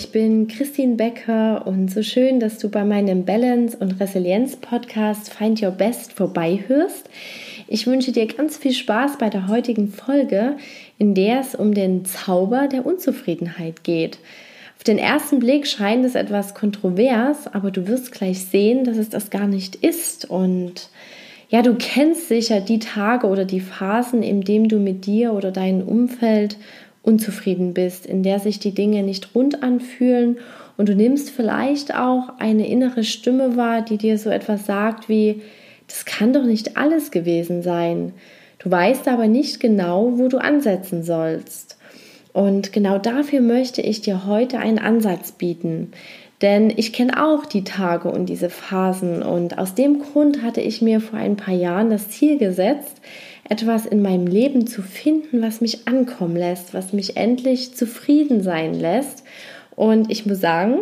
ich bin Christine Becker und so schön, dass du bei meinem Balance- und Resilienz-Podcast Find Your Best vorbeihörst. Ich wünsche dir ganz viel Spaß bei der heutigen Folge, in der es um den Zauber der Unzufriedenheit geht. Auf den ersten Blick scheint es etwas kontrovers, aber du wirst gleich sehen, dass es das gar nicht ist. Und ja, du kennst sicher die Tage oder die Phasen, in denen du mit dir oder deinem Umfeld unzufrieden bist, in der sich die Dinge nicht rund anfühlen und du nimmst vielleicht auch eine innere Stimme wahr, die dir so etwas sagt wie, das kann doch nicht alles gewesen sein. Du weißt aber nicht genau, wo du ansetzen sollst. Und genau dafür möchte ich dir heute einen Ansatz bieten. Denn ich kenne auch die Tage und diese Phasen und aus dem Grund hatte ich mir vor ein paar Jahren das Ziel gesetzt, etwas in meinem Leben zu finden, was mich ankommen lässt, was mich endlich zufrieden sein lässt. Und ich muss sagen,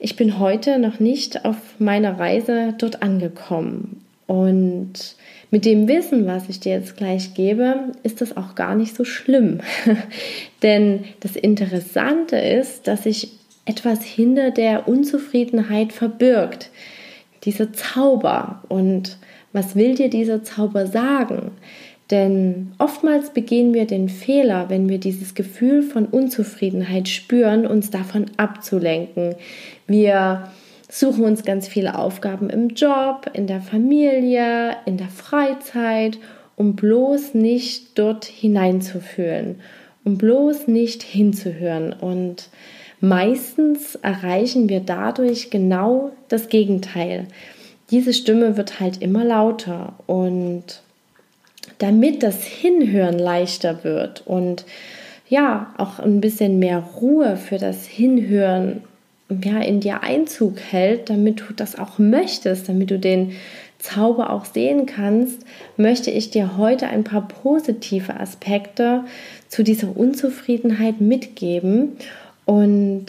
ich bin heute noch nicht auf meiner Reise dort angekommen. Und mit dem Wissen, was ich dir jetzt gleich gebe, ist das auch gar nicht so schlimm. Denn das Interessante ist, dass sich etwas hinter der Unzufriedenheit verbirgt. Dieser Zauber. Und was will dir dieser Zauber sagen? Denn oftmals begehen wir den Fehler, wenn wir dieses Gefühl von Unzufriedenheit spüren, uns davon abzulenken. Wir suchen uns ganz viele Aufgaben im Job, in der Familie, in der Freizeit, um bloß nicht dort hineinzufühlen, um bloß nicht hinzuhören. Und meistens erreichen wir dadurch genau das Gegenteil. Diese Stimme wird halt immer lauter und damit das Hinhören leichter wird und ja, auch ein bisschen mehr Ruhe für das Hinhören ja, in dir Einzug hält, damit du das auch möchtest, damit du den Zauber auch sehen kannst, möchte ich dir heute ein paar positive Aspekte zu dieser Unzufriedenheit mitgeben. Und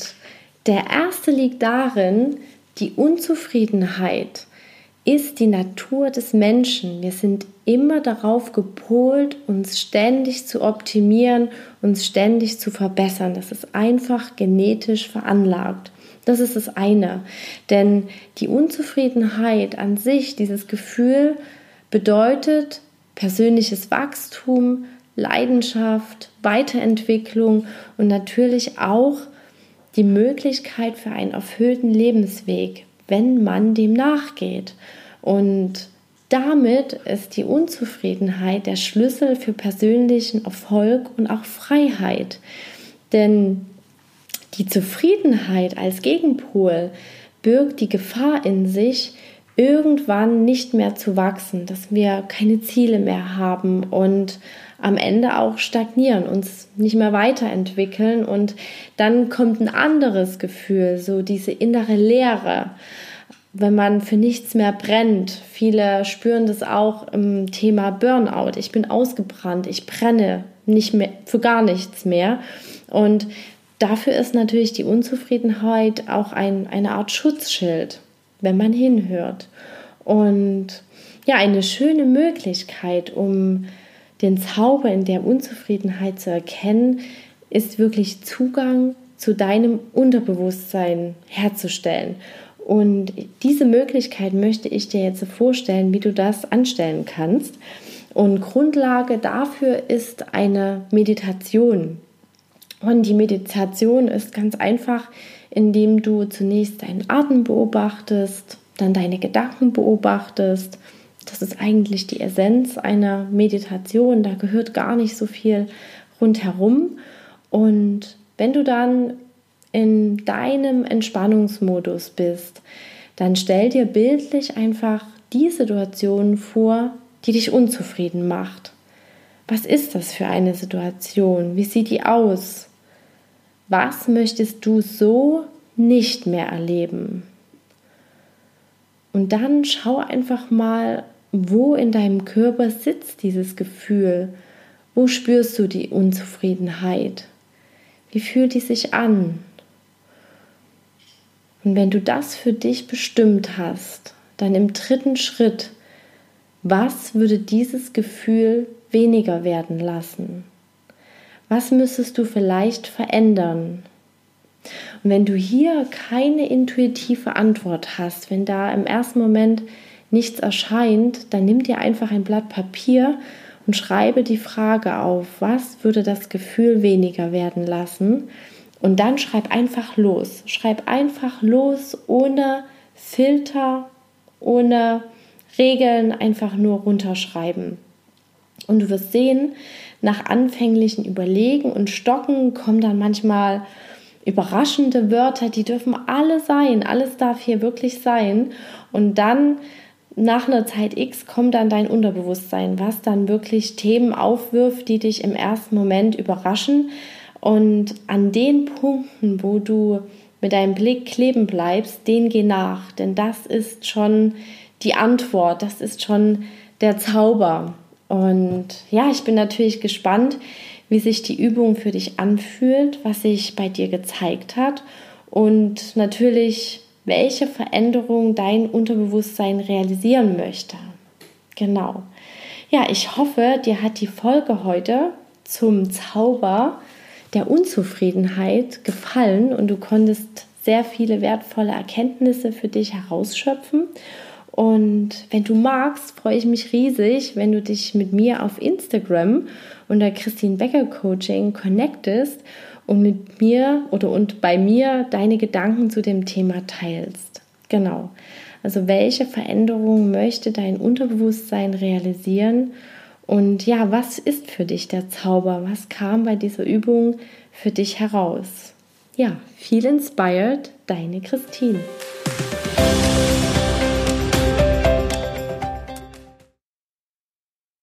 der erste liegt darin, die Unzufriedenheit ist die Natur des Menschen. Wir sind immer darauf gepolt, uns ständig zu optimieren, uns ständig zu verbessern. Das ist einfach genetisch veranlagt. Das ist das eine. Denn die Unzufriedenheit an sich, dieses Gefühl, bedeutet persönliches Wachstum, Leidenschaft, Weiterentwicklung und natürlich auch die Möglichkeit für einen erfüllten Lebensweg, wenn man dem nachgeht. Und damit ist die Unzufriedenheit der Schlüssel für persönlichen Erfolg und auch Freiheit. Denn die Zufriedenheit als Gegenpol birgt die Gefahr in sich, irgendwann nicht mehr zu wachsen, dass wir keine Ziele mehr haben und am Ende auch stagnieren, uns nicht mehr weiterentwickeln und dann kommt ein anderes Gefühl, so diese innere Leere, wenn man für nichts mehr brennt. Viele spüren das auch im Thema Burnout. Ich bin ausgebrannt, ich brenne nicht mehr für gar nichts mehr und dafür ist natürlich die Unzufriedenheit auch ein, eine Art Schutzschild, wenn man hinhört. Und ja, eine schöne Möglichkeit, um den Zauber in der Unzufriedenheit zu erkennen, ist wirklich Zugang zu deinem Unterbewusstsein herzustellen. Und diese Möglichkeit möchte ich dir jetzt vorstellen, wie du das anstellen kannst. Und Grundlage dafür ist eine Meditation. Und die Meditation ist ganz einfach, indem du zunächst deinen Atem beobachtest, dann deine Gedanken beobachtest. Das ist eigentlich die Essenz einer Meditation. Da gehört gar nicht so viel rundherum. Und wenn du dann in deinem Entspannungsmodus bist, dann stell dir bildlich einfach die Situation vor, die dich unzufrieden macht. Was ist das für eine Situation? Wie sieht die aus? Was möchtest du so nicht mehr erleben? Und dann schau einfach mal, wo in deinem Körper sitzt dieses Gefühl. Wo spürst du die Unzufriedenheit? Wie fühlt die sich an? Und wenn du das für dich bestimmt hast, dann im dritten Schritt, was würde dieses Gefühl weniger werden lassen? Was müsstest du vielleicht verändern? Und wenn du hier keine intuitive Antwort hast, wenn da im ersten Moment nichts erscheint, dann nimm dir einfach ein Blatt Papier und schreibe die Frage auf, was würde das Gefühl weniger werden lassen? Und dann schreib einfach los. Schreib einfach los, ohne Filter, ohne Regeln, einfach nur runterschreiben. Und du wirst sehen, nach anfänglichen Überlegen und Stocken kommen dann manchmal überraschende Wörter, die dürfen alle sein, alles darf hier wirklich sein. Und dann nach einer Zeit X kommt dann dein Unterbewusstsein, was dann wirklich Themen aufwirft, die dich im ersten Moment überraschen. Und an den Punkten, wo du mit deinem Blick kleben bleibst, den geh nach, denn das ist schon die Antwort, das ist schon der Zauber. Und ja, ich bin natürlich gespannt, wie sich die Übung für dich anfühlt, was sich bei dir gezeigt hat und natürlich, welche Veränderung dein Unterbewusstsein realisieren möchte. Genau. Ja, ich hoffe, dir hat die Folge heute zum Zauber der Unzufriedenheit gefallen und du konntest sehr viele wertvolle Erkenntnisse für dich herausschöpfen. Und wenn du magst, freue ich mich riesig, wenn du dich mit mir auf Instagram unter Christine Becker Coaching connectest und mit mir oder und bei mir deine Gedanken zu dem Thema teilst. Genau. Also welche Veränderung möchte dein Unterbewusstsein realisieren? Und ja, was ist für dich der Zauber? Was kam bei dieser Übung für dich heraus? Ja, viel inspired, deine Christine.